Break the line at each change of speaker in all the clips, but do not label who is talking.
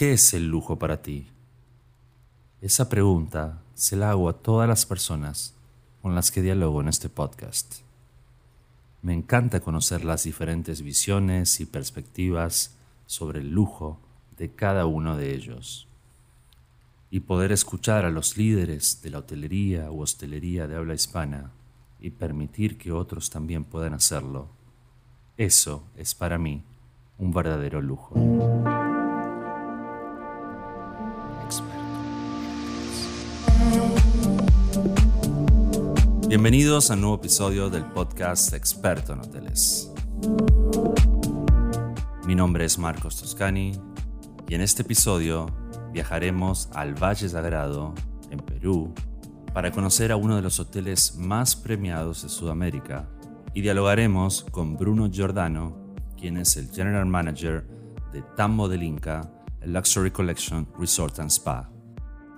¿Qué es el lujo para ti? Esa pregunta se la hago a todas las personas con las que dialogo en este podcast. Me encanta conocer las diferentes visiones y perspectivas sobre el lujo de cada uno de ellos y poder escuchar a los líderes de la hotelería u hostelería de habla hispana y permitir que otros también puedan hacerlo. Eso es para mí un verdadero lujo. Bienvenidos a un nuevo episodio del podcast Experto en Hoteles. Mi nombre es Marcos Toscani y en este episodio viajaremos al Valle Sagrado, en Perú, para conocer a uno de los hoteles más premiados de Sudamérica y dialogaremos con Bruno Giordano, quien es el General Manager de Tambo del Inca, el Luxury Collection Resort and Spa,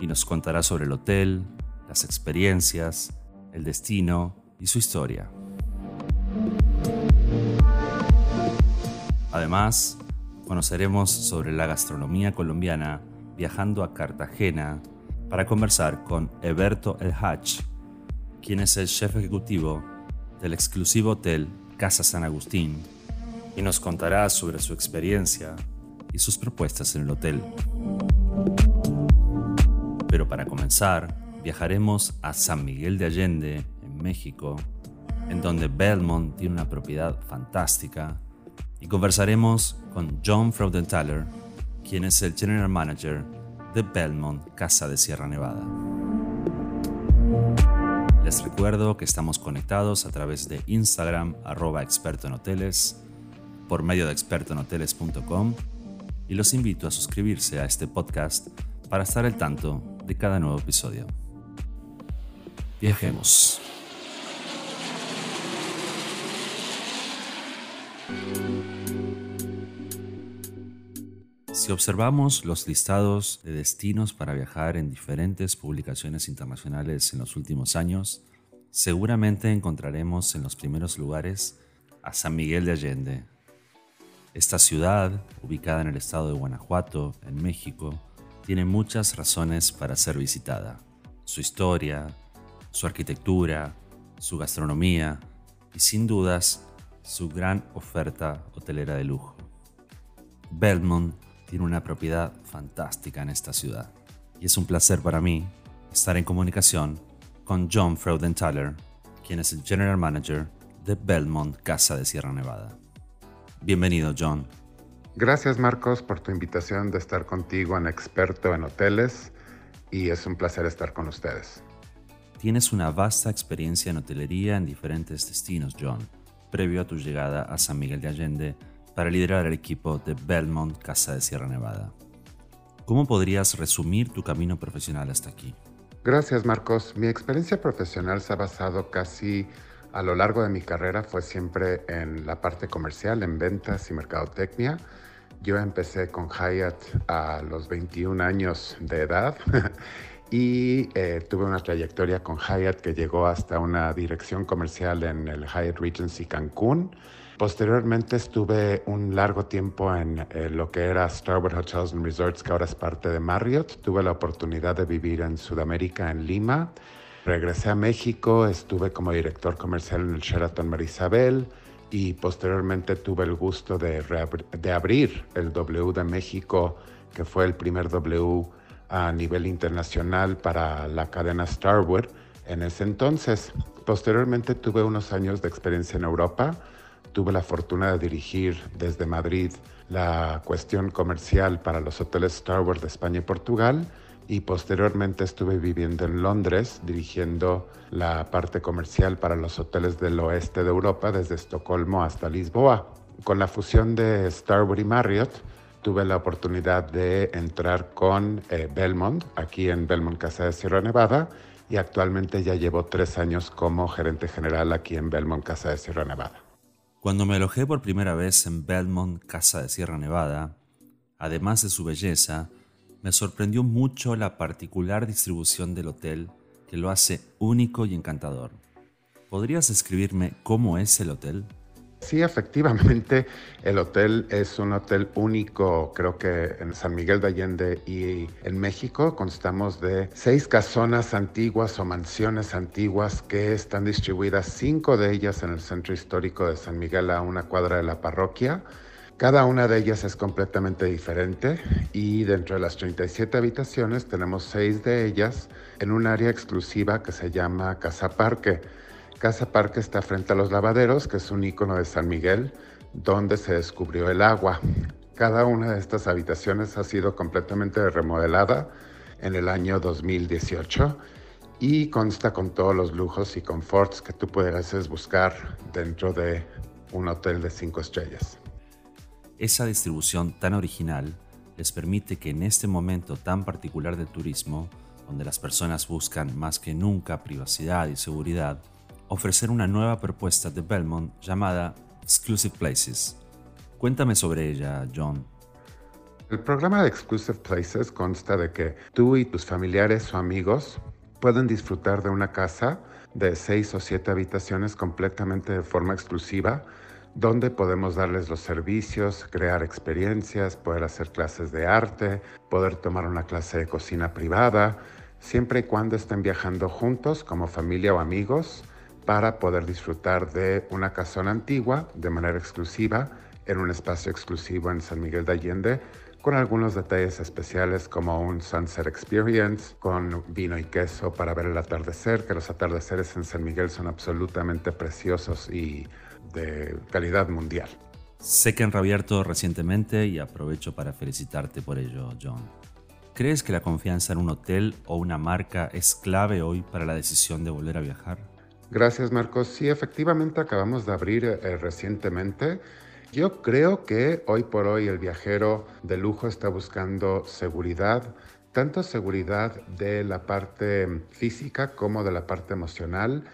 y nos contará sobre el hotel, las experiencias, el destino y su historia. Además, conoceremos sobre la gastronomía colombiana viajando a Cartagena para conversar con Eberto El Hach, quien es el chef ejecutivo del exclusivo hotel Casa San Agustín, y nos contará sobre su experiencia y sus propuestas en el hotel. Pero para comenzar, viajaremos a San Miguel de Allende, en México, en donde Belmont tiene una propiedad fantástica, y conversaremos con John Fraudenthaler, quien es el General Manager de Belmont Casa de Sierra Nevada. Les recuerdo que estamos conectados a través de Instagram arroba experto en hoteles, por medio de expertoenhoteles.com y los invito a suscribirse a este podcast para estar al tanto de cada nuevo episodio. Viajemos. Si observamos los listados de destinos para viajar en diferentes publicaciones internacionales en los últimos años, seguramente encontraremos en los primeros lugares a San Miguel de Allende. Esta ciudad, ubicada en el estado de Guanajuato, en México, tiene muchas razones para ser visitada. Su historia, su arquitectura, su gastronomía y sin dudas su gran oferta hotelera de lujo. Belmont tiene una propiedad fantástica en esta ciudad. Y es un placer para mí estar en comunicación con John Fraudenthaler, quien es el General Manager de Belmont Casa de Sierra Nevada. Bienvenido, John.
Gracias, Marcos, por tu invitación de estar contigo en Experto en Hoteles y es un placer estar con ustedes.
Tienes una vasta experiencia en hotelería en diferentes destinos, John, previo a tu llegada a San Miguel de Allende para liderar el equipo de Belmont Casa de Sierra Nevada. ¿Cómo podrías resumir tu camino profesional hasta aquí?
Gracias Marcos. Mi experiencia profesional se ha basado casi a lo largo de mi carrera, fue siempre en la parte comercial, en ventas y mercadotecnia. Yo empecé con Hyatt a los 21 años de edad y eh, tuve una trayectoria con Hyatt que llegó hasta una dirección comercial en el Hyatt Regency Cancún Posteriormente estuve un largo tiempo en eh, lo que era Starwood Hotels and Resorts, que ahora es parte de Marriott. Tuve la oportunidad de vivir en Sudamérica, en Lima. Regresé a México, estuve como director comercial en el Sheraton Marisabel y posteriormente tuve el gusto de, de abrir el W de México, que fue el primer W a nivel internacional para la cadena Starwood en ese entonces. Posteriormente tuve unos años de experiencia en Europa Tuve la fortuna de dirigir desde Madrid la cuestión comercial para los hoteles Star Wars de España y Portugal y posteriormente estuve viviendo en Londres dirigiendo la parte comercial para los hoteles del oeste de Europa desde Estocolmo hasta Lisboa. Con la fusión de Starwood y Marriott tuve la oportunidad de entrar con eh, Belmont aquí en Belmont Casa de Sierra Nevada y actualmente ya llevo tres años como gerente general aquí en Belmont Casa de Sierra Nevada.
Cuando me alojé por primera vez en Belmont, Casa de Sierra Nevada, además de su belleza, me sorprendió mucho la particular distribución del hotel que lo hace único y encantador. ¿Podrías describirme cómo es el hotel?
Sí, efectivamente, el hotel es un hotel único, creo que en San Miguel de Allende y en México. Constamos de seis casonas antiguas o mansiones antiguas que están distribuidas, cinco de ellas en el centro histórico de San Miguel a una cuadra de la parroquia. Cada una de ellas es completamente diferente y dentro de las 37 habitaciones tenemos seis de ellas en un área exclusiva que se llama Casa Parque Casa Parque está frente a los lavaderos, que es un icono de San Miguel, donde se descubrió el agua. Cada una de estas habitaciones ha sido completamente remodelada en el año 2018 y consta con todos los lujos y conforts que tú puedes buscar dentro de un hotel de cinco estrellas.
Esa distribución tan original les permite que en este momento tan particular del turismo, donde las personas buscan más que nunca privacidad y seguridad, ofrecer una nueva propuesta de Belmont llamada Exclusive Places. Cuéntame sobre ella, John.
El programa de Exclusive Places consta de que tú y tus familiares o amigos pueden disfrutar de una casa de seis o siete habitaciones completamente de forma exclusiva, donde podemos darles los servicios, crear experiencias, poder hacer clases de arte, poder tomar una clase de cocina privada, siempre y cuando estén viajando juntos como familia o amigos para poder disfrutar de una casona antigua de manera exclusiva en un espacio exclusivo en San Miguel de Allende con algunos detalles especiales como un sunset experience con vino y queso para ver el atardecer, que los atardeceres en San Miguel son absolutamente preciosos y de calidad mundial.
Sé que han reabierto recientemente y aprovecho para felicitarte por ello, John. ¿Crees que la confianza en un hotel o una marca es clave hoy para la decisión de volver a viajar?
Gracias, Marcos. Sí, efectivamente acabamos de abrir eh, recientemente. Yo creo que hoy por hoy el viajero de lujo está buscando seguridad, tanto seguridad de la parte física como de la parte emocional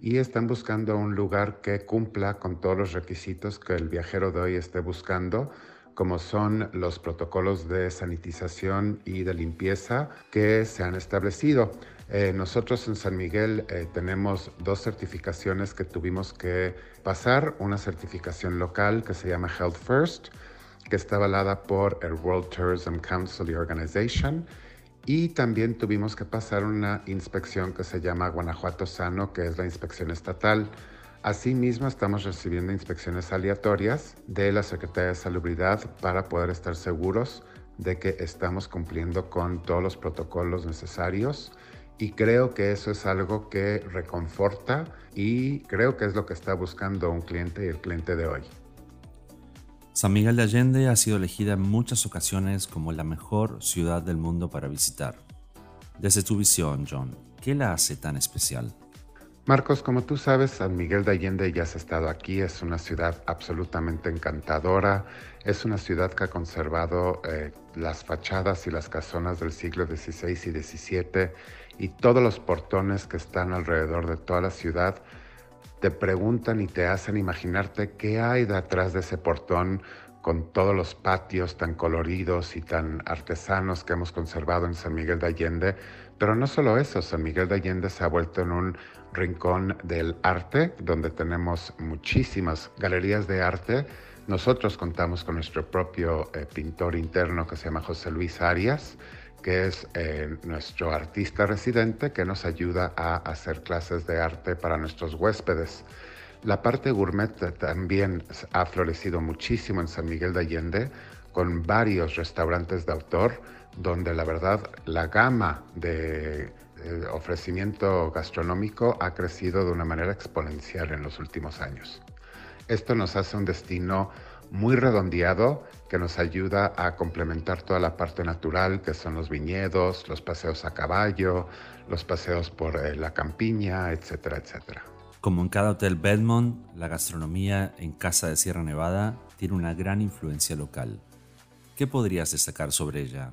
y están buscando un lugar que cumpla con todos los requisitos que el viajero de hoy esté buscando como son los protocolos de sanitización y de limpieza que se han establecido. Eh, nosotros en San Miguel eh, tenemos dos certificaciones que tuvimos que pasar. Una certificación local que se llama Health First, que está avalada por el World Tourism Council Organization. Y también tuvimos que pasar una inspección que se llama Guanajuato Sano, que es la inspección estatal. Asimismo, estamos recibiendo inspecciones aleatorias de la Secretaría de Salubridad para poder estar seguros de que estamos cumpliendo con todos los protocolos necesarios y creo que eso es algo que reconforta y creo que es lo que está buscando un cliente y el cliente de hoy.
San Miguel de Allende ha sido elegida en muchas ocasiones como la mejor ciudad del mundo para visitar. Desde tu visión, John, ¿qué la hace tan especial?
Marcos, como tú sabes, San Miguel de Allende ya has estado aquí, es una ciudad absolutamente encantadora, es una ciudad que ha conservado eh, las fachadas y las casonas del siglo XVI y XVII y todos los portones que están alrededor de toda la ciudad te preguntan y te hacen imaginarte qué hay detrás de ese portón con todos los patios tan coloridos y tan artesanos que hemos conservado en San Miguel de Allende. Pero no solo eso, San Miguel de Allende se ha vuelto en un rincón del arte, donde tenemos muchísimas galerías de arte. Nosotros contamos con nuestro propio eh, pintor interno que se llama José Luis Arias, que es eh, nuestro artista residente que nos ayuda a hacer clases de arte para nuestros huéspedes. La parte gourmet también ha florecido muchísimo en San Miguel de Allende, con varios restaurantes de autor, donde la verdad la gama de ofrecimiento gastronómico ha crecido de una manera exponencial en los últimos años. Esto nos hace un destino muy redondeado que nos ayuda a complementar toda la parte natural que son los viñedos, los paseos a caballo, los paseos por eh, la campiña, etcétera, etcétera.
Como en cada hotel Bedmont, la gastronomía en Casa de Sierra Nevada tiene una gran influencia local. ¿Qué podrías destacar sobre ella?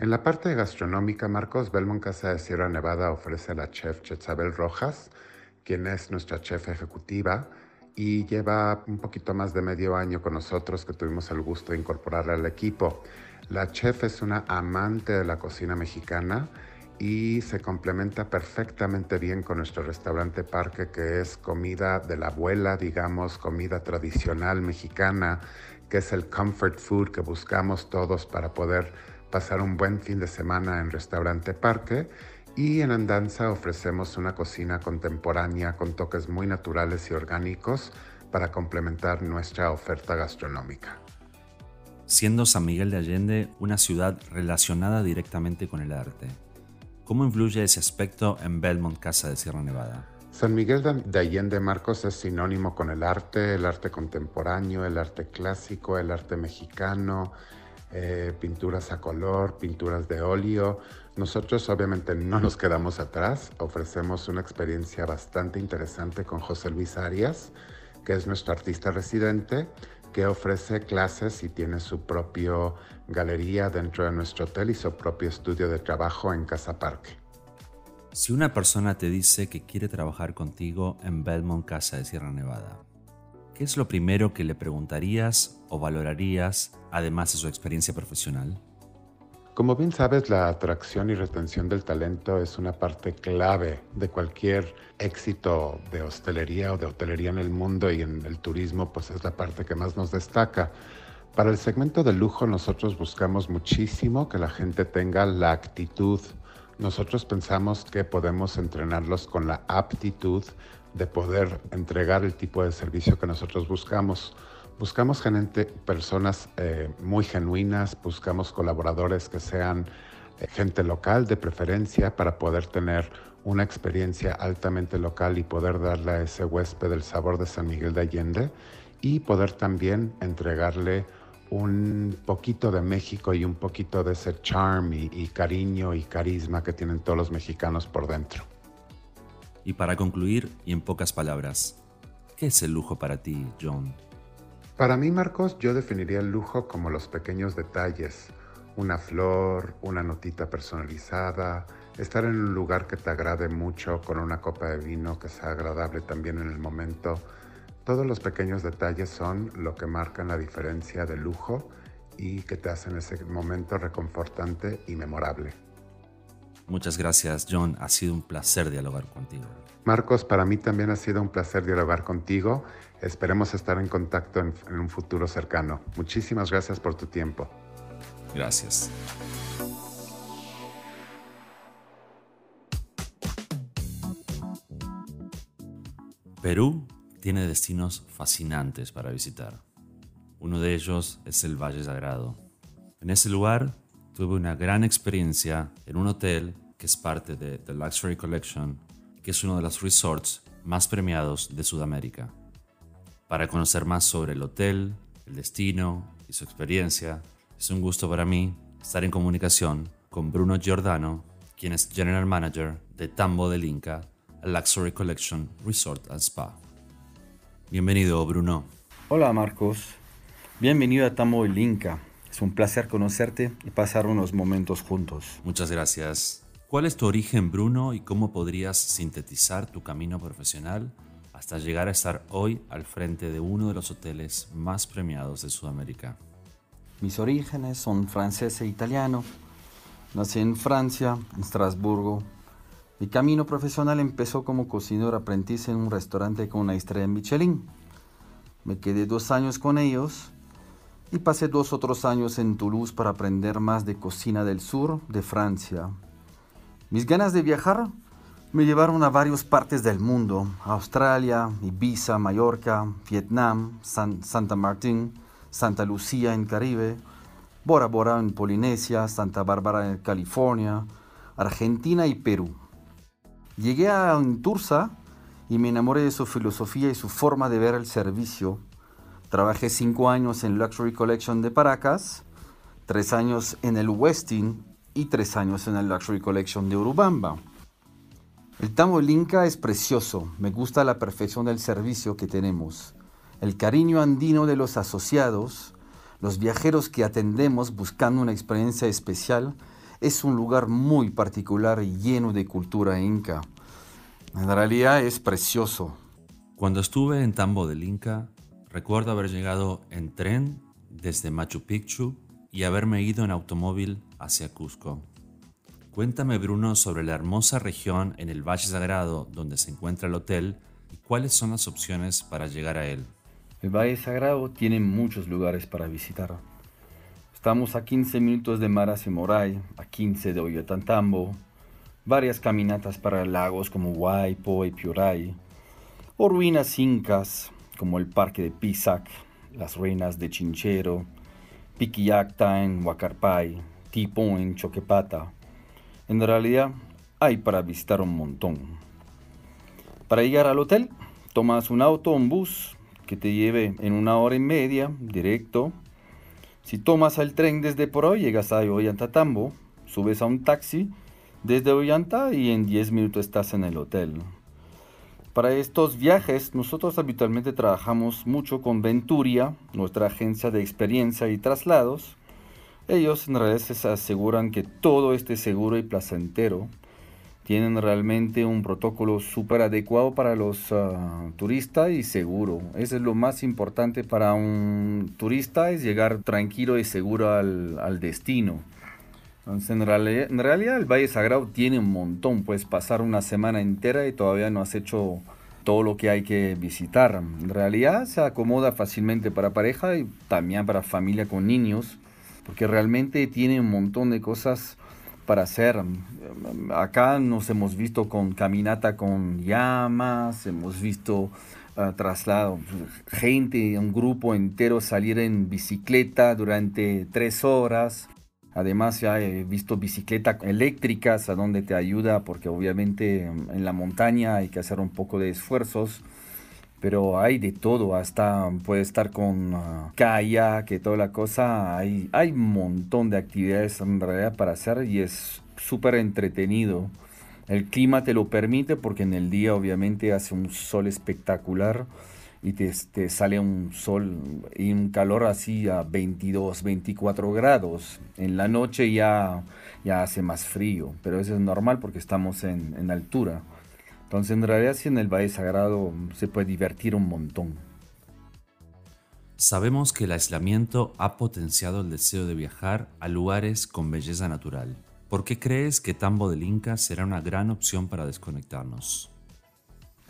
En la parte gastronómica, Marcos Belmont Casa de Sierra Nevada ofrece a la chef Chetzabel Rojas, quien es nuestra chef ejecutiva y lleva un poquito más de medio año con nosotros que tuvimos el gusto de incorporarla al equipo. La chef es una amante de la cocina mexicana y se complementa perfectamente bien con nuestro restaurante parque que es comida de la abuela, digamos, comida tradicional mexicana, que es el comfort food que buscamos todos para poder pasar un buen fin de semana en restaurante parque. Y en Andanza ofrecemos una cocina contemporánea con toques muy naturales y orgánicos para complementar nuestra oferta gastronómica.
Siendo San Miguel de Allende una ciudad relacionada directamente con el arte, ¿Cómo influye ese aspecto en Belmont Casa de Sierra Nevada?
San Miguel de Allende Marcos es sinónimo con el arte, el arte contemporáneo, el arte clásico, el arte mexicano, eh, pinturas a color, pinturas de óleo. Nosotros obviamente no nos quedamos atrás, ofrecemos una experiencia bastante interesante con José Luis Arias, que es nuestro artista residente, que ofrece clases y tiene su propia galería dentro de nuestro hotel y su propio estudio de trabajo en Casa Parque.
Si una persona te dice que quiere trabajar contigo en Belmont Casa de Sierra Nevada, ¿qué es lo primero que le preguntarías o valorarías además de su experiencia profesional?
Como bien sabes, la atracción y retención del talento es una parte clave de cualquier éxito de hostelería o de hotelería en el mundo y en el turismo, pues es la parte que más nos destaca. Para el segmento de lujo nosotros buscamos muchísimo que la gente tenga la actitud. Nosotros pensamos que podemos entrenarlos con la aptitud de poder entregar el tipo de servicio que nosotros buscamos. Buscamos gente, personas eh, muy genuinas, buscamos colaboradores que sean eh, gente local de preferencia para poder tener una experiencia altamente local y poder darle a ese huésped el sabor de San Miguel de Allende y poder también entregarle un poquito de México y un poquito de ese charm y, y cariño y carisma que tienen todos los mexicanos por dentro.
Y para concluir, y en pocas palabras, ¿qué es el lujo para ti, John?
Para mí, Marcos, yo definiría el lujo como los pequeños detalles. Una flor, una notita personalizada, estar en un lugar que te agrade mucho con una copa de vino que sea agradable también en el momento. Todos los pequeños detalles son lo que marcan la diferencia de lujo y que te hacen ese momento reconfortante y memorable.
Muchas gracias, John. Ha sido un placer dialogar contigo.
Marcos, para mí también ha sido un placer dialogar contigo. Esperemos estar en contacto en, en un futuro cercano. Muchísimas gracias por tu tiempo.
Gracias. Perú tiene destinos fascinantes para visitar. Uno de ellos es el Valle Sagrado. En ese lugar tuve una gran experiencia en un hotel que es parte de The Luxury Collection, que es uno de los resorts más premiados de Sudamérica. Para conocer más sobre el hotel, el destino y su experiencia, es un gusto para mí estar en comunicación con Bruno Giordano, quien es General Manager de Tambo del Inca, Luxury Collection Resort and Spa. Bienvenido, Bruno.
Hola, Marcos. Bienvenido a Tambo del Inca. Es un placer conocerte y pasar unos momentos juntos.
Muchas gracias. ¿Cuál es tu origen, Bruno, y cómo podrías sintetizar tu camino profesional hasta llegar a estar hoy al frente de uno de los hoteles más premiados de Sudamérica?
Mis orígenes son francés e italiano. Nací en Francia, en Estrasburgo. Mi camino profesional empezó como cocinero aprendiz en un restaurante con una estrella en Michelin. Me quedé dos años con ellos y pasé dos otros años en Toulouse para aprender más de cocina del sur de Francia. Mis ganas de viajar me llevaron a varias partes del mundo, Australia, Ibiza, Mallorca, Vietnam, Santa Martín, Santa Lucía en Caribe, Bora Bora en Polinesia, Santa Bárbara en California, Argentina y Perú. Llegué a Tursa y me enamoré de su filosofía y su forma de ver el servicio. Trabajé cinco años en Luxury Collection de Paracas, tres años en el Westin y tres años en el Luxury Collection de Urubamba. El Tambo del Inca es precioso, me gusta la perfección del servicio que tenemos, el cariño andino de los asociados, los viajeros que atendemos buscando una experiencia especial, es un lugar muy particular y lleno de cultura inca. En realidad es precioso.
Cuando estuve en Tambo del Inca, recuerdo haber llegado en tren desde Machu Picchu y haberme ido en automóvil hacia Cusco. Cuéntame Bruno sobre la hermosa región en el Valle Sagrado donde se encuentra el hotel y cuáles son las opciones para llegar a él.
El Valle Sagrado tiene muchos lugares para visitar. Estamos a 15 minutos de Maras y Moray, a 15 de Ollantaytambo, varias caminatas para lagos como Huaypo y Piuray, o ruinas incas como el Parque de Pisac, las ruinas de Chinchero, Piquillacta en Huacarpay, Tipo en Choquepata. En realidad hay para visitar un montón. Para llegar al hotel, tomas un auto o un bus que te lleve en una hora y media directo. Si tomas el tren desde por hoy, llegas a Ollanta-Tambo, subes a un taxi desde Ollanta y en 10 minutos estás en el hotel. Para estos viajes, nosotros habitualmente trabajamos mucho con Venturia, nuestra agencia de experiencia y traslados. Ellos en realidad se aseguran que todo esté seguro y placentero tienen realmente un protocolo súper adecuado para los ah, turistas y seguro. Eso es lo más importante para un turista, es llegar tranquilo y seguro al, al destino. Entonces, en realidad, en realidad, el Valle Sagrado tiene un montón. Puedes pasar una semana entera y todavía no has hecho todo lo que hay que visitar. En realidad se acomoda fácilmente para pareja y también para familia con niños, porque realmente tiene un montón de cosas para hacer. Acá nos hemos visto con caminata con llamas, hemos visto uh, traslado, gente, un grupo entero salir en bicicleta durante tres horas. Además ya he visto bicicletas eléctricas a donde te ayuda porque obviamente en la montaña hay que hacer un poco de esfuerzos pero hay de todo, hasta puede estar con uh, kayak, toda la cosa, hay, hay un montón de actividades en realidad para hacer y es súper entretenido. El clima te lo permite porque en el día obviamente hace un sol espectacular y te, sale un sol y un calor así a 22, 24 grados. En la noche ya, ya hace más frío, pero eso es normal porque estamos en, en altura. Entonces, en realidad, sí en el Valle Sagrado se puede divertir un montón.
Sabemos que el aislamiento ha potenciado el deseo de viajar a lugares con belleza natural. ¿Por qué crees que Tambo del Inca será una gran opción para desconectarnos?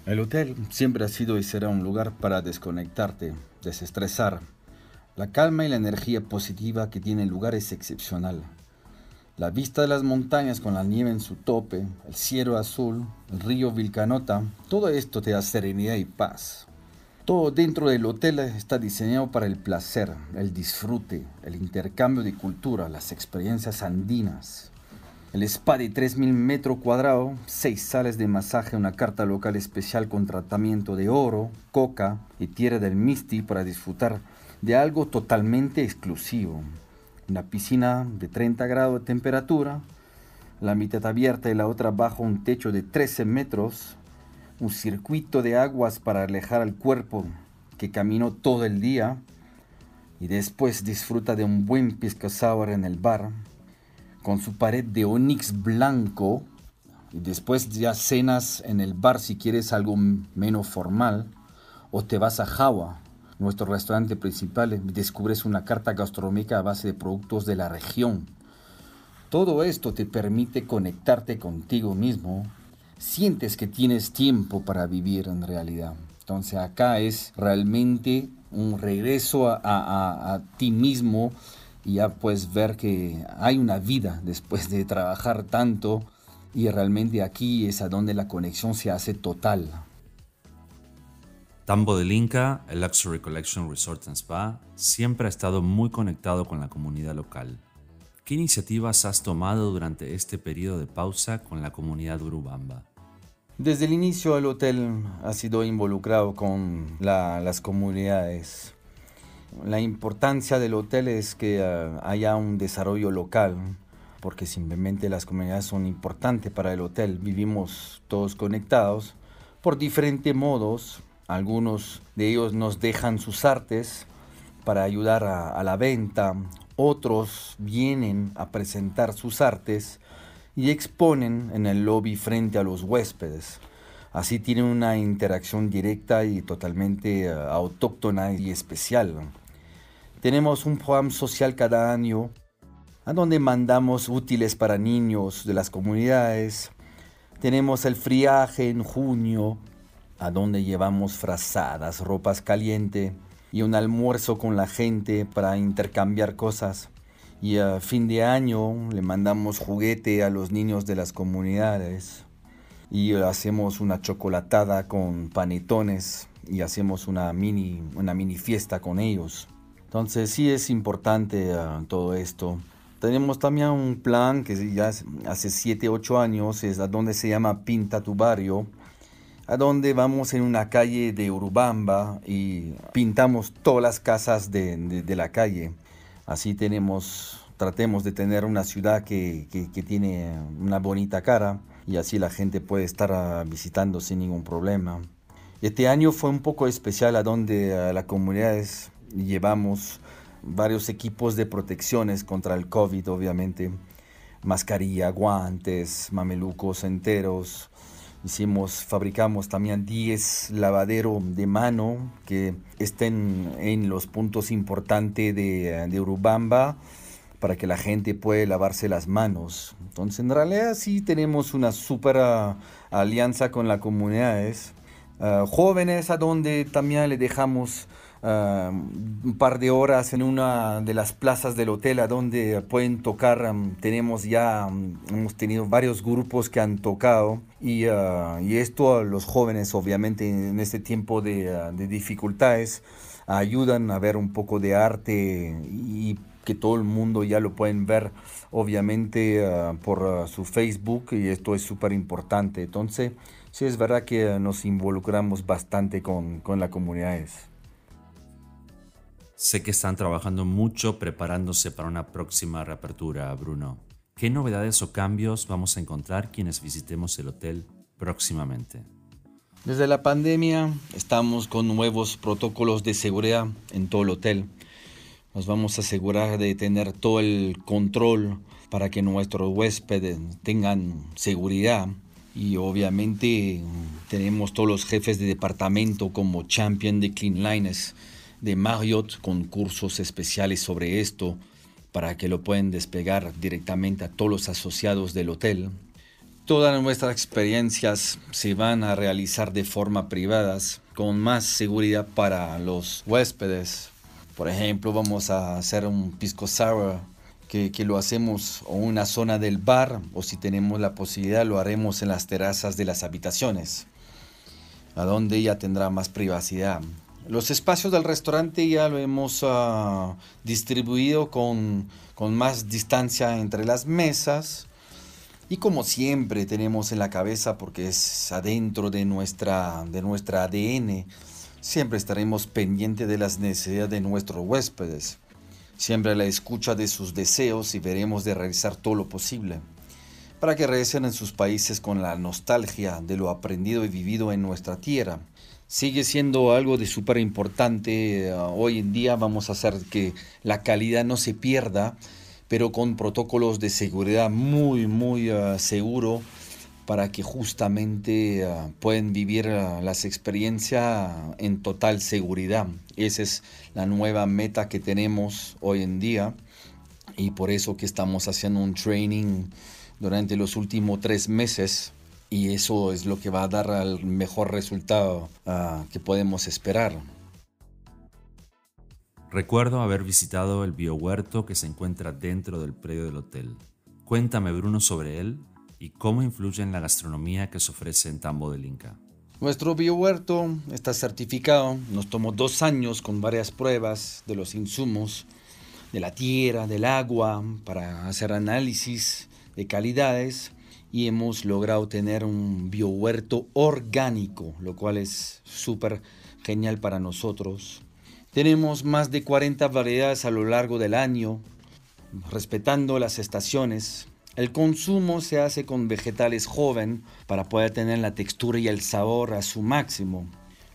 El hotel siempre ha sido y será un lugar para desconectarte, desestresar. La calma y la energía positiva que tiene el lugar es excepcional. La vista de las montañas con la nieve en su tope, el cielo azul, el río Vilcanota, todo esto te da serenidad y paz. Todo dentro del hotel está diseñado para el placer, el disfrute, el intercambio de cultura, las experiencias andinas. El spa de 3.000 metros cuadrados, seis salas de masaje, una carta local especial con tratamiento de oro, coca y tierra del Misti para disfrutar de algo totalmente exclusivo. Una piscina de 30 grados de temperatura, la mitad abierta y la otra bajo un techo de 13 metros, un circuito de aguas para alejar al cuerpo que caminó todo el día y después disfruta de un buen pisco sour en el bar con su pared de onix blanco y después ya cenas en el bar si quieres algo menos formal o te vas a Java nuestro restaurante principal, descubres una carta gastronómica a base de productos de la región. Todo esto te permite conectarte contigo mismo. Sientes que tienes tiempo para vivir en realidad. Entonces acá es realmente un regreso a ti mismo y ya puedes ver que hay una vida después de trabajar tanto y realmente aquí es a donde la conexión se hace total.
Tambo del Inca, el Luxury Collection Resort and Spa, siempre ha estado muy conectado con la comunidad local. ¿Qué iniciativas has tomado durante este periodo de pausa con la comunidad urubamba?
Desde el inicio el hotel ha sido involucrado con las comunidades. La importancia del hotel es que uh, haya un desarrollo local, porque simplemente las comunidades son importantes para el hotel. Vivimos todos conectados por diferentes modos, algunos de ellos nos dejan sus artes para ayudar a, la venta. Otros vienen a presentar sus artes y exponen en el lobby frente a los huéspedes. Así tienen una interacción directa y totalmente eh, autóctona y especial. Tenemos un programa social cada año a donde mandamos útiles para niños de las comunidades. Tenemos el friaje en junio, a donde llevamos frazadas, ropas calientes y un almuerzo con la gente para intercambiar cosas. Y a fin de año le mandamos juguete a los niños de las comunidades y hacemos una chocolatada con panetones y hacemos una mini, una mini fiesta con ellos. Entonces sí es importante ah, todo esto. Tenemos también un plan que ya hace 7, 8 años, es a donde se llama Pinta tu barrio, a donde vamos en una calle de Urubamba y pintamos todas las casas de, la calle. Así tenemos, tratemos de tener una ciudad que, que, tiene una bonita cara y así la gente puede estar ah, visitando sin ningún problema. Este año fue un poco especial a donde a la comunidad llevamos varios equipos de protecciones contra el COVID, obviamente. Mascarilla, guantes, mamelucos enteros. Hicimos, fabricamos también 10 lavaderos de mano que estén en los puntos importantes de, de Urubamba para que la gente pueda lavarse las manos. Entonces, en realidad sí tenemos una super ah, alianza con las comunidades. Ah, jóvenes a donde también le dejamos un par de horas en una de las plazas del hotel a donde pueden tocar. tenemos ya, hemos tenido varios grupos que han tocado y, uh, esto a los jóvenes obviamente en este tiempo de, uh, de, dificultades ayudan a ver un poco de arte y que todo el mundo ya lo pueden ver obviamente uh, por su Facebook y esto es súper importante. Entonces, sí es verdad que nos involucramos bastante con, con las comunidades.
Sé que están trabajando mucho preparándose para una próxima reapertura, Bruno. ¿Qué novedades o cambios vamos a encontrar quienes visitemos el hotel próximamente?
Desde la pandemia estamos con nuevos protocolos de seguridad en todo el hotel. Nos vamos a asegurar de tener todo el control para que nuestros huéspedes tengan seguridad. Y obviamente tenemos todos los jefes de departamento como champion de Clean Lines de Marriott con cursos especiales sobre esto para que lo puedan despegar directamente a todos los asociados del hotel. Todas nuestras experiencias se van a realizar de forma privada con más seguridad para los huéspedes. Por ejemplo, vamos a hacer un pisco sour que, que, lo hacemos en una zona del bar o si tenemos la posibilidad lo haremos en las terrazas de las habitaciones, a donde ya tendrá más privacidad. Los espacios del restaurante ya lo hemos uh, distribuido con, con, más distancia entre las mesas. Y como siempre tenemos en la cabeza, porque es adentro de nuestra, de nuestra ADN, siempre estaremos pendientes de las necesidades de nuestros huéspedes. Siempre a la escucha de sus deseos y veremos de realizar todo lo posible para que regresen en sus países con la nostalgia de lo aprendido y vivido en nuestra tierra sigue siendo algo de súper importante. Uh, hoy en día vamos a hacer que la calidad no se pierda, pero con protocolos de seguridad muy, muy uh, seguro para que justamente uh, puedan vivir las experiencias en total seguridad. Esa es la nueva meta que tenemos hoy en día y por eso que estamos haciendo un training durante los últimos tres meses y eso es lo que va a dar el mejor resultado uh, que podemos esperar.
Recuerdo haber visitado el biohuerto que se encuentra dentro del predio del hotel. Cuéntame, Bruno, sobre él y cómo influye en la gastronomía que se ofrece en Tambo del Inca.
Nuestro biohuerto está certificado. Nos tomó dos años con varias pruebas de los insumos, de la tierra, del agua, para hacer análisis de calidades y hemos logrado tener un biohuerto orgánico, lo cual es súper genial para nosotros. Tenemos más de 40 variedades a lo largo del año, respetando las estaciones. El consumo se hace con vegetales joven para poder tener la textura y el sabor a su máximo.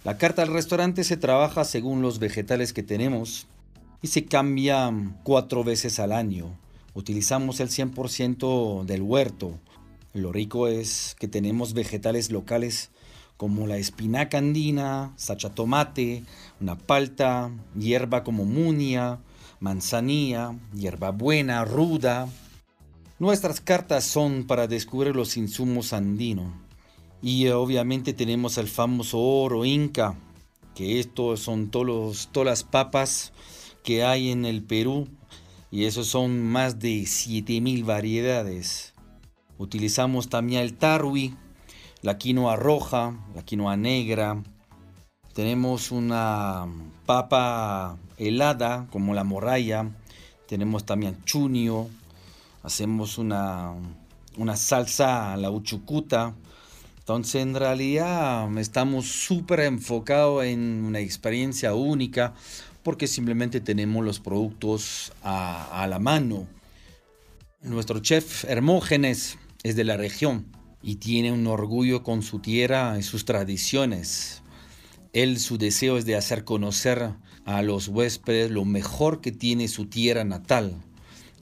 La carta del restaurante se trabaja según los vegetales que tenemos y se cambia cuatro veces al año. Utilizamos el 100% del huerto, lo rico es que tenemos vegetales locales como la espinaca andina, sacha tomate, una palta, hierba como munia, manzanilla, hierbabuena, ruda. Nuestras cartas son para descubrir los insumos andinos. Y eh, obviamente tenemos el famoso oro inca, que estos son todos todas las papas que hay en el Perú. Y esos son más de 7000 variedades. Utilizamos también el tarwi, la quinoa roja, la quinoa negra. Tenemos una papa helada como la morralla. Tenemos también chunio. Hacemos una, una salsa a la uchucuta. Entonces en realidad estamos súper enfocados en una experiencia única porque simplemente tenemos los productos a, a la mano. Nuestro chef Hermógenes es de la región y tiene un orgullo con su tierra y sus tradiciones. Él su deseo es de hacer conocer a los huéspedes lo mejor que tiene su tierra natal.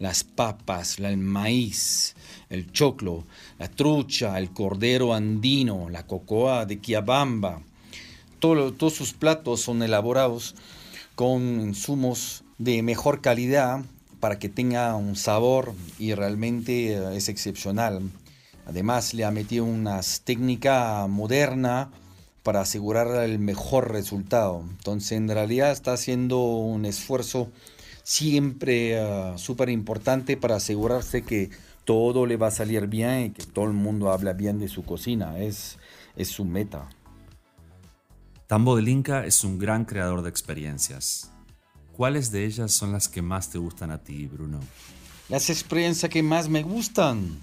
Las papas, el maíz, el choclo, la trucha, el cordero andino, la cocoa de Quiabamba. todos sus platos son elaborados con insumos de mejor calidad para que tenga un sabor y realmente eh, es excepcional. Además le ha metido una técnica moderna para asegurar el mejor resultado. Entonces en realidad está haciendo un esfuerzo siempre uh, súper importante para asegurarse que todo le va a salir bien y que todo el mundo habla bien de su cocina. Es, es su meta.
Tambo del Inca es un gran creador de experiencias. ¿Cuáles de ellas son las que más te gustan a ti, Bruno?
Las experiencias que más me gustan.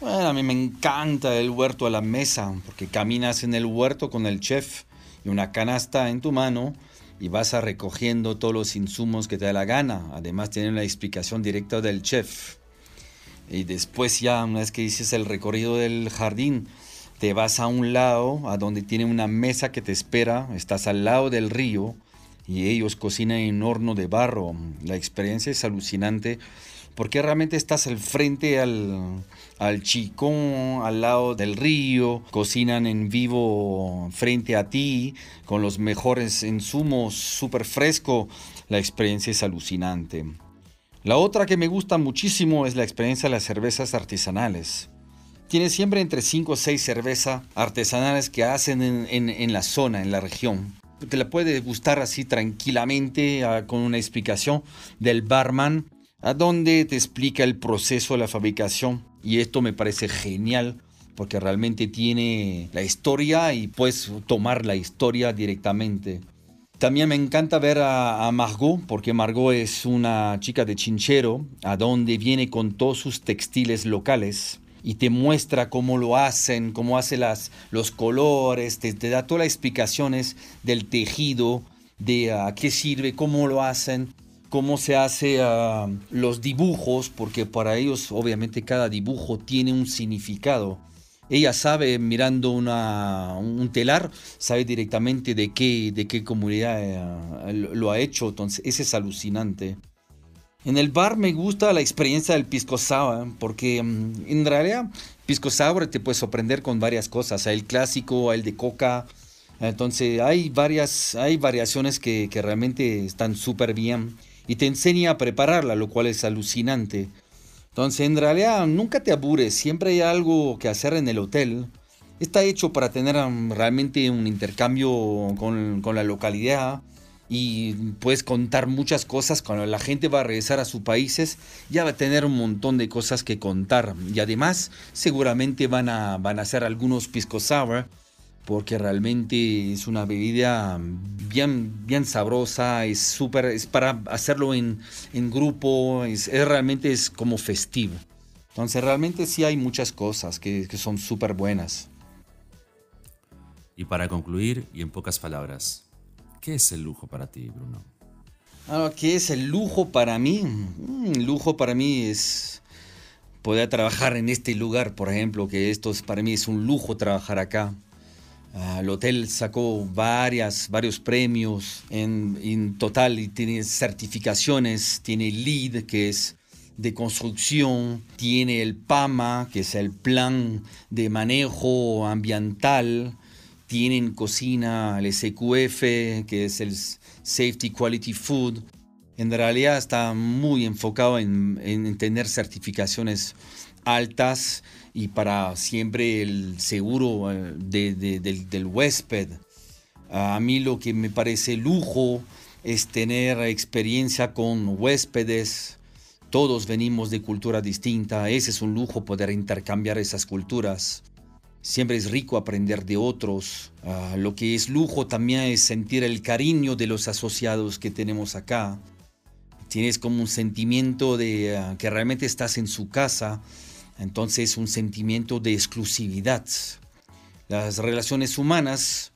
Bueno, a mí me encanta el huerto a la mesa, porque caminas en el huerto con el chef y una canasta en tu mano y vas a recogiendo todos los insumos que te da la gana. Además tiene la explicación directa del chef. Y después ya, una vez que dices el recorrido del jardín, te vas a un lado, a donde tiene una mesa que te espera, estás al lado del río y ellos cocinan en horno de barro. La experiencia es alucinante porque realmente estás al frente al, al chicón, al lado del río, cocinan en vivo frente a ti, con los mejores insumos, súper fresco, la experiencia es alucinante. La otra que me gusta muchísimo es la experiencia de las cervezas artesanales. Tiene siempre entre 5 o 6 cervezas artesanales que hacen en, la zona, en la región. Te la puede gustar así tranquilamente ah, con una explicación del barman a donde te explica el proceso de la fabricación. Y esto me parece genial porque realmente tiene la historia y puedes tomar la historia directamente. También me encanta ver a, Margot, porque Margot es una chica de Chinchero, a donde viene con todos sus textiles locales y te muestra cómo lo hacen, cómo hace las, los colores, te, da todas las explicaciones del tejido, de a qué sirve, cómo lo hacen cómo se hace ah, los dibujos, porque para ellos obviamente cada dibujo tiene un significado. Ella sabe, mirando un telar, sabe directamente de qué, de qué comunidad eh, lo ha hecho, entonces ese es alucinante. En el bar me gusta la experiencia del pisco sour, porque mm, en realidad pisco sour te puede sorprender con varias cosas, el clásico, el de coca, entonces hay varias, hay variaciones que, que realmente están súper bien y te enseña a prepararla, lo cual es alucinante. Entonces, en realidad, nunca te aburres, siempre hay algo que hacer en el hotel. Está hecho para tener um, realmente un intercambio con, con la localidad y puedes contar muchas cosas. Cuando la gente va a regresar a sus países, ya va a tener un montón de cosas que contar. Y además, seguramente van a, van a hacer algunos pisco sour porque realmente es una bebida bien, bien sabrosa, es súper, es para hacerlo en, en grupo, es, realmente es como festivo. Entonces realmente sí hay muchas cosas que, que son súper buenas.
Y para concluir, y en pocas palabras, ¿qué es el lujo para ti, Bruno?
Ah, ¿Qué es el lujo para mí? Mm, el lujo para mí es poder trabajar en este lugar, por ejemplo, que esto es, para mí es un lujo trabajar acá el hotel sacó varias, varios premios. En, total y tiene certificaciones, tiene LEED, que es de construcción, tiene el PAMA, que es el plan de manejo ambiental, tienen cocina, el SQF, que es el Safety Quality Food. en realidad está muy enfocado en, tener certificaciones altas y para siempre el seguro eh, del, huésped. A mí lo que me parece lujo es tener experiencia con huéspedes. Todos venimos de cultura distinta. Ese es un lujo poder intercambiar esas culturas. Siempre es rico aprender de otros. Ah, lo que es lujo también es sentir el cariño de los asociados que tenemos acá. Tienes como un sentimiento de ah, que realmente estás en su casa. Entonces un sentimiento de exclusividad. Las relaciones humanas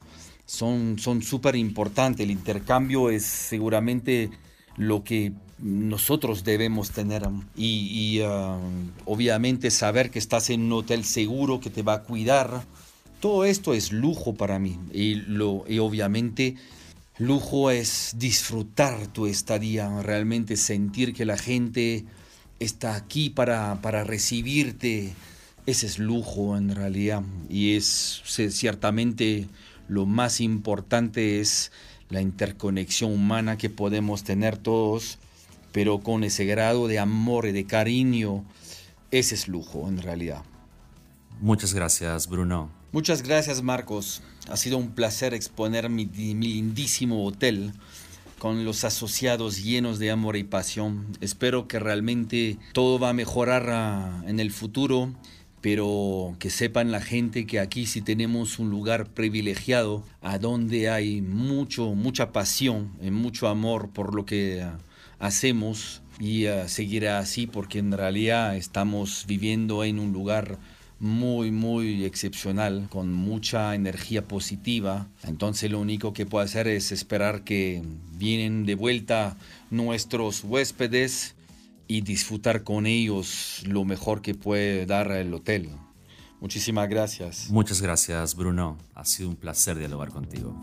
son súper importantes. El intercambio es seguramente lo que nosotros debemos tener y, obviamente saber que estás en un hotel seguro que te va a cuidar. Todo esto es lujo para mí y, lo, y obviamente lujo es disfrutar tu estadía, realmente sentir que la gente está aquí para, para recibirte. Ese es lujo en realidad y es ciertamente lo más importante es la interconexión humana que podemos tener todos pero con ese grado de amor y de cariño, ese es lujo en realidad.
Muchas gracias, Bruno.
Muchas gracias, Marcos. Ha sido un placer exponer mi, lindísimo hotel con los asociados llenos de amor y pasión. Espero que realmente todo va a mejorar ah, en el futuro, pero que sepan la gente que aquí sí tenemos un lugar privilegiado, a donde hay mucho, mucha pasión y mucho amor por lo que ah, hacemos y uh, seguirá así porque en realidad estamos viviendo en un lugar muy, muy excepcional, con mucha energía positiva. Entonces lo único que puedo hacer es esperar que vienen de vuelta nuestros huéspedes y disfrutar con ellos lo mejor que puede dar el hotel. Muchísimas gracias.
Muchas gracias, Bruno. Ha sido un placer dialogar contigo.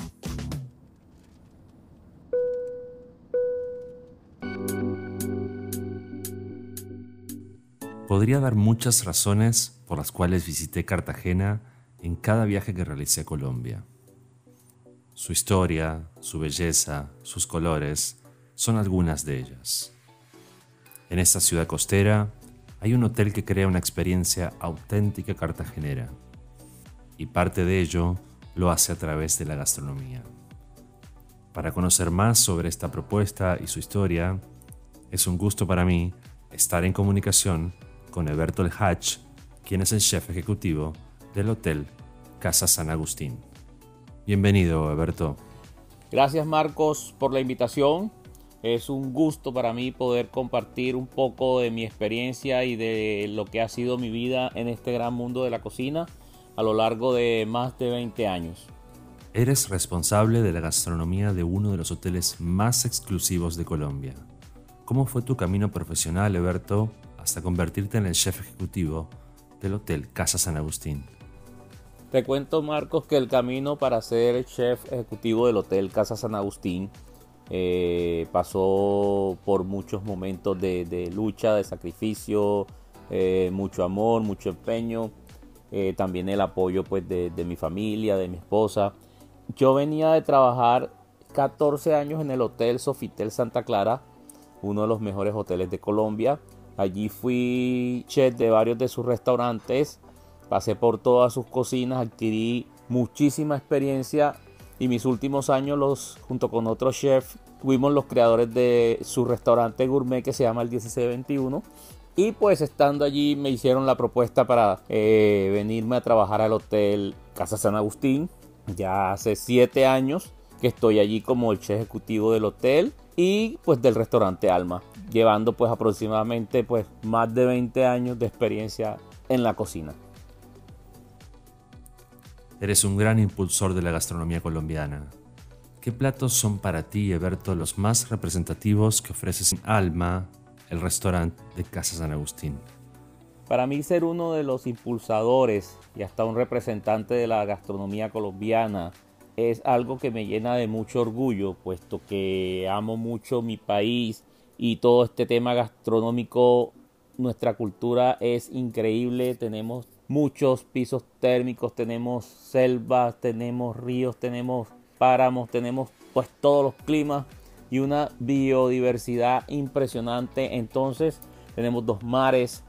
Podría dar muchas razones por las cuales visité Cartagena en cada viaje que realicé a Colombia. Su historia, su belleza, sus colores son algunas de ellas. En esta ciudad costera hay un hotel que crea una experiencia auténtica cartagenera y parte de ello lo hace a través de la gastronomía. Para conocer más sobre esta propuesta y su historia, es un gusto para mí estar en comunicación con Eberto Hatch, quien es el chef ejecutivo del Hotel Casa San Agustín. Bienvenido, Eberto.
Gracias, Marcos, por la invitación. Es un gusto para mí poder compartir un poco de mi experiencia y de lo que ha sido mi vida en este gran mundo de la cocina a lo largo de más de 20 años.
Eres responsable de la gastronomía de uno de los hoteles más exclusivos de Colombia. ¿Cómo fue tu camino profesional, Eberto, hasta convertirte en el chef ejecutivo del Hotel Casa San Agustín.
Te cuento, Marcos, que el camino para ser chef ejecutivo del Hotel Casa San Agustín eh, pasó por muchos momentos de, lucha, de sacrificio, eh, mucho amor, mucho empeño, eh, también el apoyo pues, de, de mi familia, de mi esposa. Yo venía de trabajar 14 años en el Hotel Sofitel Santa Clara, uno de los mejores hoteles de Colombia. Allí fui chef de varios de sus restaurantes, pasé por todas sus cocinas, adquirí muchísima experiencia y mis últimos años los junto con otros chefs fuimos los creadores de su restaurante gourmet que se llama el 1621 y pues estando allí me hicieron la propuesta para eh, venirme a trabajar al hotel Casa San Agustín. Ya hace siete años que estoy allí como el chef ejecutivo del hotel y pues del restaurante Alma, llevando pues aproximadamente pues más de 20 años de experiencia en la cocina.
Eres un gran impulsor de la gastronomía colombiana. ¿Qué platos son para ti, Eberto, los más representativos que ofreces en Alma, el restaurante de Casa San Agustín?
Para mí ser uno de los impulsadores y hasta un representante de la gastronomía colombiana es algo que me llena de mucho orgullo, puesto que amo mucho mi país y todo este tema gastronómico. Nuestra cultura es increíble, tenemos muchos pisos térmicos, tenemos selvas, tenemos ríos, tenemos páramos, tenemos pues todos los climas. y una biodiversidad impresionante. Entonces tenemos dos mares.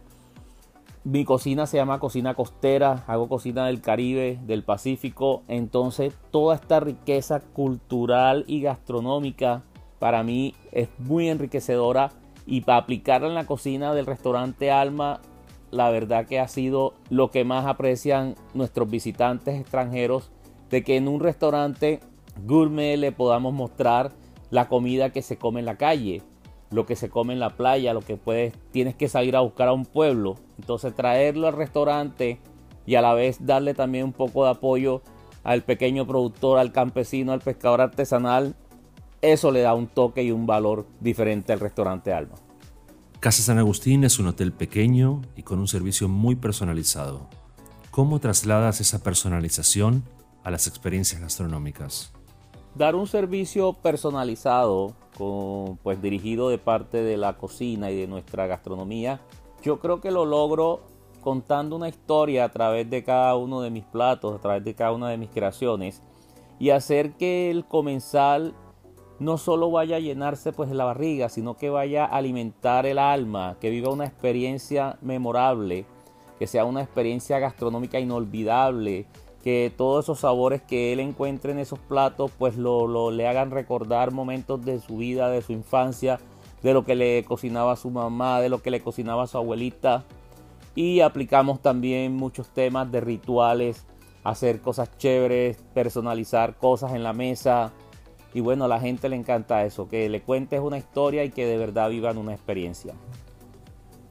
Mi cocina se llama cocina costera, hago cocina del Caribe, del Pacífico. Entonces toda esta riqueza cultural y gastronómica para mí es muy enriquecedora y para aplicarla en la cocina del restaurante Alma, la verdad que ha sido lo que más aprecian nuestros visitantes extranjeros, de que en un restaurante gourmet le podamos mostrar la comida que se come en la calle, lo que se come en la playa, lo que puedes, tienes que salir a buscar a un pueblo. Entonces traerlo al restaurante y a la vez darle también un poco de apoyo al pequeño productor, al campesino, al pescador artesanal, eso le da un toque y un valor diferente al restaurante Alma.
Casa San Agustín es un hotel pequeño y con un servicio muy personalizado. ¿Cómo trasladas esa personalización a las experiencias gastronómicas?
Dar un servicio personalizado, con, pues dirigido de parte de la cocina y de nuestra gastronomía, yo creo que lo logro contando una historia a través de cada uno de mis platos, a través de cada una de mis creaciones y hacer que el comensal no solo vaya a llenarse pues la barriga, sino que vaya a alimentar el alma, que viva una experiencia memorable, que sea una experiencia gastronómica inolvidable, que todos esos sabores que él encuentre en esos platos pues lo, le hagan recordar momentos de su vida, de su infancia, de lo que le cocinaba su mamá, de lo que le cocinaba su abuelita. Y aplicamos también muchos temas de rituales, hacer cosas chéveres, personalizar cosas en la mesa. Y bueno, a la gente le encanta eso, que le cuentes una historia y que de verdad vivan una experiencia.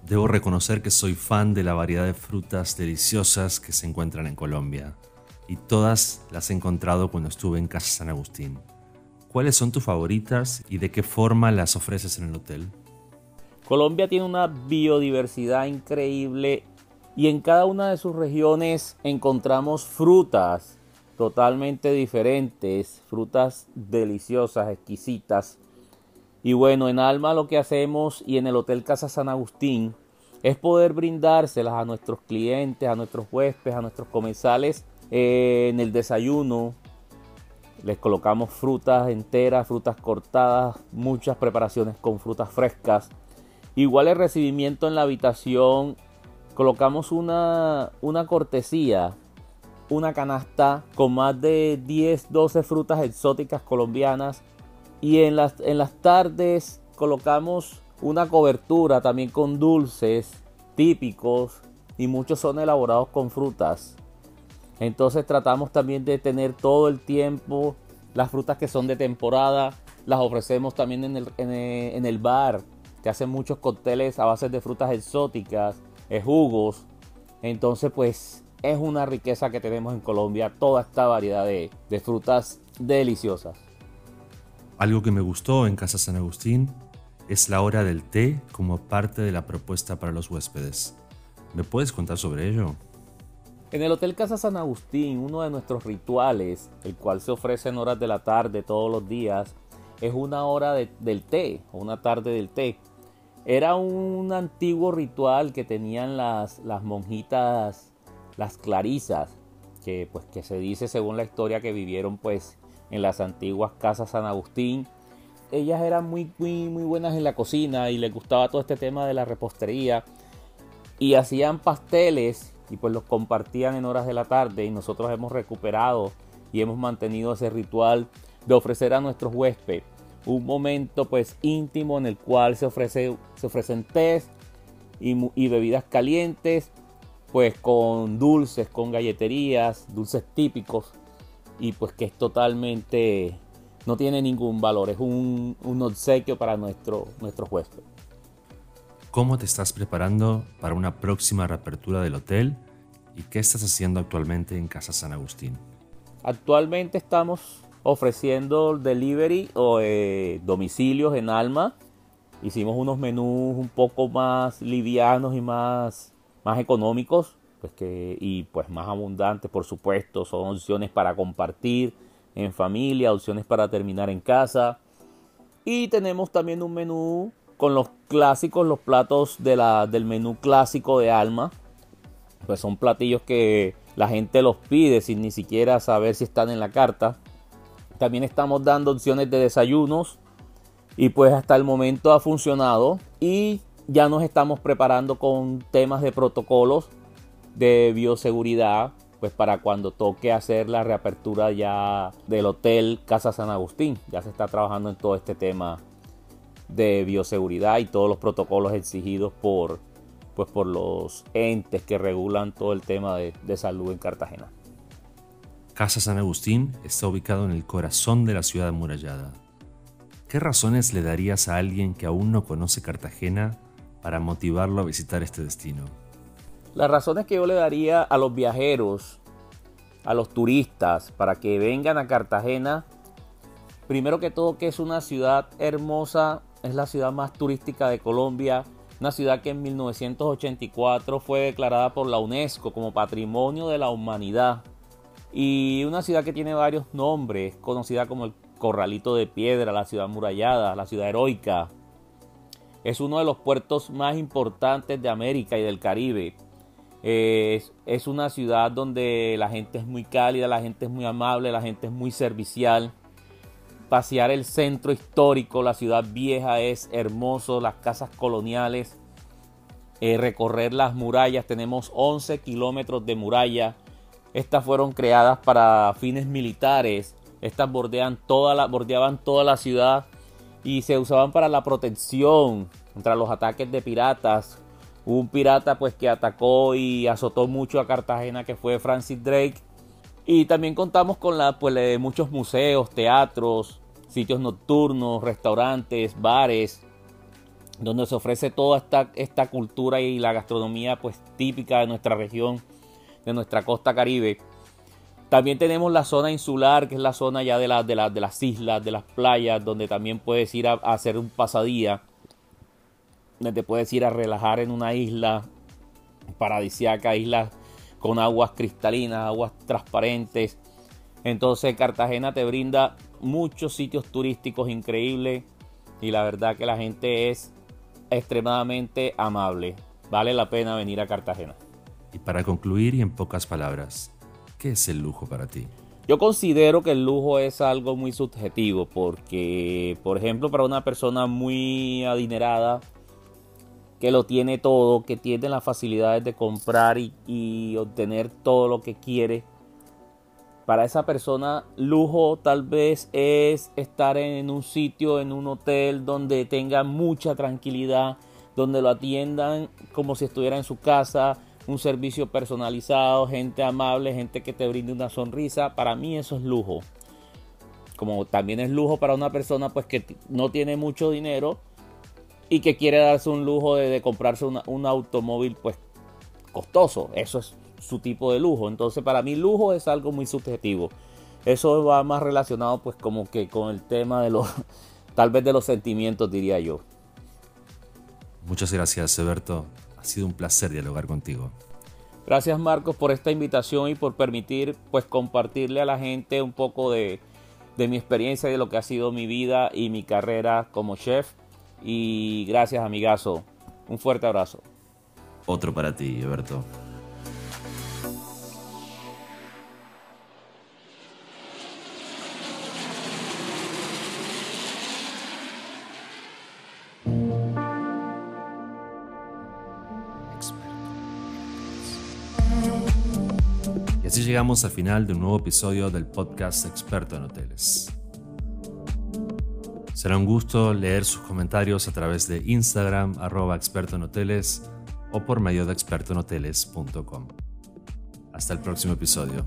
Debo reconocer que soy fan de la variedad de frutas deliciosas que se encuentran en Colombia y todas las he encontrado cuando estuve en Casa San Agustín. ¿Cuáles son tus favoritas y de qué forma las ofreces en el hotel?
Colombia tiene una biodiversidad increíble y en cada una de sus regiones encontramos frutas totalmente diferentes, frutas deliciosas, exquisitas. Y bueno, en Alma lo que hacemos y en el Hotel Casa San Agustín es poder brindárselas a nuestros clientes, a nuestros huéspedes, a nuestros comensales eh, en el desayuno les colocamos frutas enteras, frutas cortadas, muchas preparaciones con frutas frescas. Igual el recibimiento en la habitación, colocamos una, una cortesía, una canasta con más de 10, 12 frutas exóticas colombianas. Y en las, en las tardes colocamos una cobertura también con dulces típicos y muchos son elaborados con frutas. Entonces tratamos también de tener todo el tiempo las frutas que son de temporada. Las ofrecemos también en el, en el, bar, que hacen muchos cócteles a base de frutas exóticas, jugos. Entonces pues es una riqueza que tenemos en Colombia, toda esta variedad de, de frutas deliciosas.
Algo que me gustó en Casa San Agustín es la hora del té como parte de la propuesta para los huéspedes. ¿Me puedes contar sobre ello?
En el Hotel Casa San Agustín, uno de nuestros rituales, el cual se ofrece en horas de la tarde todos los días, es una hora del té, o una tarde del té. Era un antiguo ritual que tenían las, las monjitas, las clarisas, que pues que se dice según la historia que vivieron pues en las antiguas casas San Agustín. Ellas eran muy, muy, muy buenas en la cocina y les gustaba todo este tema de la repostería y hacían pasteles y pues los compartían en horas de la tarde y nosotros hemos recuperado y hemos mantenido ese ritual de ofrecer a nuestros huéspedes un momento pues íntimo en el cual se, ofrece, se ofrecen tés y, y bebidas calientes pues con dulces, con galleterías, dulces típicos y pues que es totalmente, no tiene ningún valor, es un, un obsequio para nuestro, nuestro huésped.
¿Cómo te estás preparando para una próxima reapertura del hotel? ¿Y qué estás haciendo actualmente en Casa San Agustín?
Actualmente estamos ofreciendo delivery o eh, domicilios en Alma. Hicimos unos menús un poco más livianos y más, más económicos pues y pues más abundantes, por supuesto. Son opciones para compartir en familia, opciones para terminar en casa. Y tenemos también un menú con los clásicos, los platos de la, del menú clásico de Alma. Pues son platillos que la gente los pide sin ni siquiera saber si están en la carta. También estamos dando opciones de desayunos Y pues hasta el momento ha funcionado y ya nos estamos preparando con temas de protocolos de bioseguridad, pues para cuando toque hacer la reapertura ya del hotel Casa San Agustín. Ya se está trabajando en todo este tema de bioseguridad y todos los protocolos exigidos por, pues por los entes que regulan todo el tema de, de salud en Cartagena.
Casa San Agustín está ubicado en el corazón de la ciudad amurallada. ¿Qué razones le darías a alguien que aún no conoce Cartagena para motivarlo a visitar este destino?
Las razones que yo le daría a los viajeros, a los turistas, para que vengan a Cartagena, primero que todo que es una ciudad hermosa, es la ciudad más turística de Colombia, una ciudad que en 1984 fue declarada por la UNESCO como Patrimonio de la Humanidad y una ciudad que tiene varios nombres, conocida como el Corralito de Piedra, la ciudad murallada, la ciudad heroica. Es uno de los puertos más importantes de América y del Caribe. Es, una ciudad donde la gente es muy cálida, la gente es muy amable, la gente es muy servicial. Pasear el centro histórico, la ciudad vieja es hermoso, las casas coloniales. Eh, recorrer las murallas, tenemos 11 kilómetros de muralla estas fueron creadas para fines militares. Estas bordean toda la, bordeaban toda la ciudad y se usaban para la protección contra los ataques de piratas. Un pirata pues que atacó y azotó mucho a Cartagena que fue Francis Drake. Y también contamos con la, pues, muchos museos, teatros, sitios nocturnos, restaurantes, bares, donde se ofrece toda esta, esta cultura y la gastronomía pues típica de nuestra región de nuestra costa caribe. También tenemos la zona insular, que es la zona ya de, de, de las islas, de las playas, donde también puedes ir a, hacer un pasadía, donde te puedes ir a relajar en una isla paradisiaca, islas con aguas cristalinas, aguas transparentes. Entonces Cartagena te brinda muchos sitios turísticos increíbles y la verdad que la gente es extremadamente amable. Vale la pena venir a Cartagena.
Y para concluir y en pocas palabras, ¿qué es el lujo para ti?
Yo considero que el lujo es algo muy subjetivo porque, por ejemplo, para una persona muy adinerada, que lo tiene todo, que tiene las facilidades de comprar y, obtener todo lo que quiere, para esa persona lujo tal vez es estar en un sitio, en un hotel donde tenga mucha tranquilidad, donde lo atiendan como si estuviera en su casa, un servicio personalizado, gente amable, gente que te brinde una sonrisa. Para mí eso es lujo. Como también es lujo para una persona pues que no tiene mucho dinero y que quiere darse un lujo de, comprarse un automóvil pues costoso. Eso es su tipo de lujo. Entonces para mí lujo es algo muy subjetivo. Eso va más relacionado pues como que con el tema de los, tal vez de los sentimientos diría yo.
Muchas gracias, Eberto. Ha sido un placer dialogar contigo.
Gracias Marcos por esta invitación y por permitir pues compartirle a la gente un poco de, de mi experiencia y de lo que ha sido mi vida y mi carrera como chef. Y gracias amigazo. Un fuerte abrazo.
Otro para ti, Alberto. Llegamos al final de un nuevo episodio del podcast Experto en Hoteles. Será un gusto leer sus comentarios a través de Instagram, arroba experto en hoteles o por medio de expertoenhoteles.com. Hasta el próximo episodio.